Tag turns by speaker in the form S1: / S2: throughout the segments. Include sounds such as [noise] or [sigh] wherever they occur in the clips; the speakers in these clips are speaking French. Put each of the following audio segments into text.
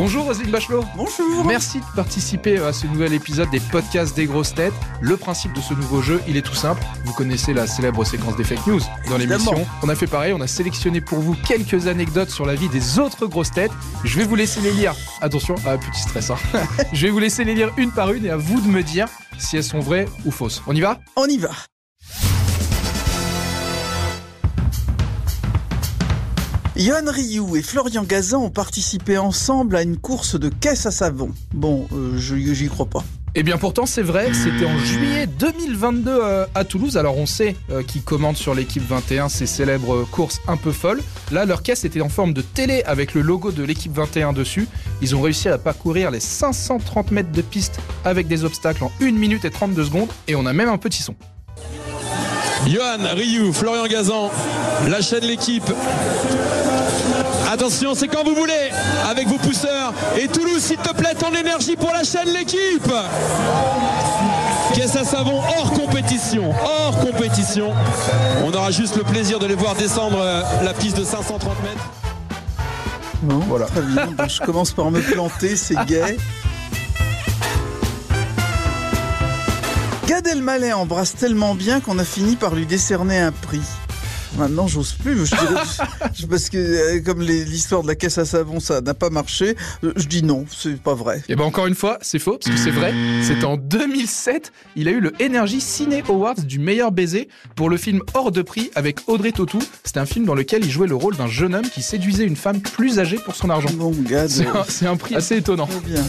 S1: Bonjour Roselyne Bachelot.
S2: Bonjour.
S1: Merci de participer à ce nouvel épisode des podcasts des grosses têtes. Le principe de ce nouveau jeu, il est tout simple. Vous connaissez la célèbre séquence des fake news dans l'émission. On a fait pareil, on a sélectionné pour vous quelques anecdotes sur la vie des autres grosses têtes. Je vais vous laisser les lire. Attention, ah, petit stress. hein. [laughs] Je vais vous laisser les lire une par une et à vous de me dire si elles sont vraies ou fausses. On y va?
S2: On y va. Yohan Ryu et Florian Gazan ont participé ensemble à une course de caisse à savon. Bon, euh, je j'y crois pas.
S1: Eh bien pourtant c'est vrai, c'était en juillet 2022 euh, à Toulouse. Alors on sait euh, qui commande sur l'équipe 21 ces célèbres courses un peu folles. Là leur caisse était en forme de télé avec le logo de l'équipe 21 dessus. Ils ont réussi à parcourir les 530 mètres de piste avec des obstacles en 1 minute et 32 secondes et on a même un petit son.
S3: Johan, Ryu, Florian Gazan, la chaîne l'équipe. Attention, c'est quand vous voulez, avec vos pousseurs. Et Toulouse, s'il te plaît, ton énergie pour la chaîne l'équipe. Caisse à savon hors compétition, hors compétition. On aura juste le plaisir de les voir descendre euh, la piste de 530 mètres.
S2: Voilà. Je commence par me planter, c'est gay. Gad Elmaleh embrasse tellement bien qu'on a fini par lui décerner un prix. Maintenant, j'ose plus. Je dirais- parce que euh, comme l'histoire de la caisse à savon, ça n'a pas marché. euh, Je dis non, c'est pas vrai.
S1: Et ben encore une fois, c'est faux parce que c'est vrai. C'était en 2007. Il a eu le Energy Ciné Awards du meilleur baiser pour le film Hors de prix avec Audrey Tautou. C'était un film dans lequel il jouait le rôle d'un jeune homme qui séduisait une femme plus âgée pour son argent.
S2: Bon.
S1: C'est un, c'est un prix assez étonnant.
S2: Bien.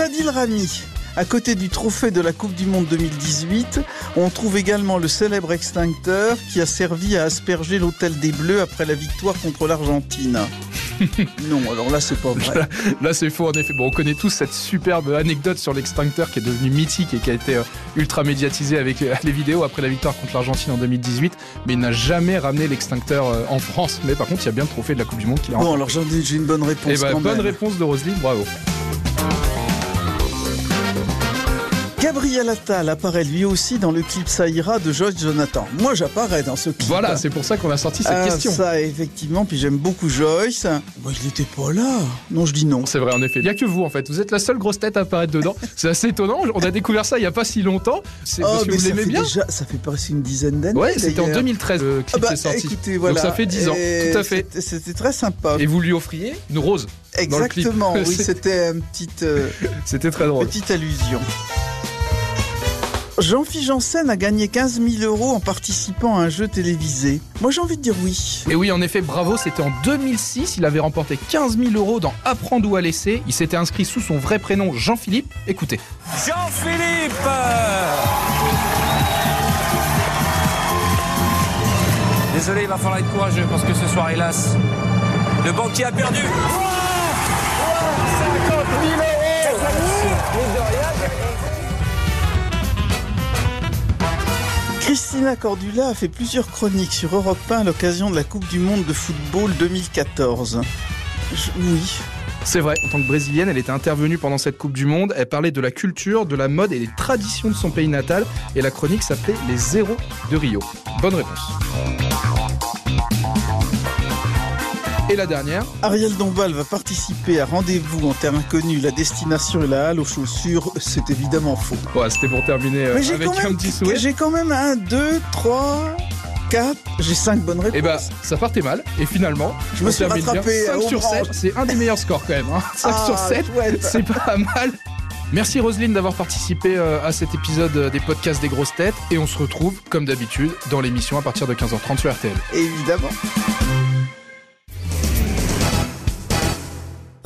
S2: Adil Rami, à côté du trophée de la Coupe du Monde 2018, on trouve également le célèbre extincteur qui a servi à asperger l'hôtel des Bleus après la victoire contre l'Argentine. [laughs] non, alors là, c'est pas vrai.
S1: Là, c'est faux en effet. Bon, on connaît tous cette superbe anecdote sur l'extincteur qui est devenu mythique et qui a été euh, ultra médiatisée avec euh, les vidéos après la victoire contre l'Argentine en 2018. Mais il n'a jamais ramené l'extincteur euh, en France. Mais par contre, il y a bien le trophée de la Coupe du Monde qu'il a
S2: Bon, alors j'ai une bonne réponse
S1: Et bah,
S2: quand
S1: bonne
S2: même.
S1: réponse de Roselyne, bravo.
S2: Gabriel Attal apparaît lui aussi dans le clip Saïra de Joyce Jonathan. Moi, j'apparais dans ce clip.
S1: Voilà, c'est pour ça qu'on a sorti cette
S2: Ah,
S1: question.
S2: ça, effectivement, puis j'aime beaucoup Joyce. Bah, il n'était pas là. Non, je dis non.
S1: C'est vrai, en effet. Il n'y a que vous, en fait. Vous êtes la seule grosse tête à apparaître dedans. [laughs] C'est assez étonnant. On a découvert ça il n'y a pas si longtemps. C'est
S2: Oh,
S1: parce que
S2: mais
S1: vous l'aimez bien.
S2: déjà- ça fait presque une dizaine d'années.
S1: Ouais, c'était en
S2: d'ailleurs.
S1: 2013 le clip
S2: Ah bah,
S1: est sorti.
S2: écoutez, voilà.
S1: ça fait 10 ans,
S2: Et
S1: tout à fait.
S2: c'était- très sympa.
S1: Et vous lui offriez une rose. dans le clip.
S2: Exactement, oui, [laughs] c'était une petite, euh, [laughs]
S1: C'était très drôle.
S2: petite allusion. Jean-Philippe Janssen a gagné 15 000 euros en participant à un jeu télévisé. Moi, j'ai envie de dire oui.
S1: Et oui, en effet, bravo, c'était en 2006. Il avait remporté 15 000 euros dans Apprendre ou à laisser. Il s'était inscrit sous son vrai prénom Jean-Philippe. Écoutez.
S4: Jean-Philippe Désolé, il va falloir être courageux parce que ce soir, hélas, le banquier a perdu.
S2: Christina Cordula a fait plusieurs chroniques sur Europe 1 à l'occasion de la Coupe du Monde de football 2014. Je- oui.
S1: C'est vrai, en tant que brésilienne, elle était intervenue pendant cette Coupe du Monde. Elle parlait de la culture, de la mode et des traditions de son pays natal. Et la chronique s'appelait Les Zéros de Rio. Bonne réponse. Et la dernière,
S2: Ariel Dombal va participer à Rendez-vous en terre inconnue, la destination et la halle aux chaussures. C'est évidemment faux.
S1: Voilà, c'était pour terminer euh, avec un
S2: même,
S1: petit souhait.
S2: j'ai quand même un, deux, trois, quatre. J'ai cinq bonnes réponses.
S1: Et bah, ça partait mal. Et finalement,
S2: Je me suis rattrapé,
S1: 5
S2: euh,
S1: sur
S2: au
S1: 7,
S2: branche.
S1: c'est un des meilleurs scores quand même. Hein. [laughs] 5
S2: Ah,
S1: sur 7,
S2: chouette.
S1: c'est pas mal. Merci Roselyne d'avoir participé euh, à cet épisode euh, des podcasts des grosses têtes. Et on se retrouve, comme d'habitude, dans l'émission à partir de 15h30 sur RTL.
S2: Évidemment.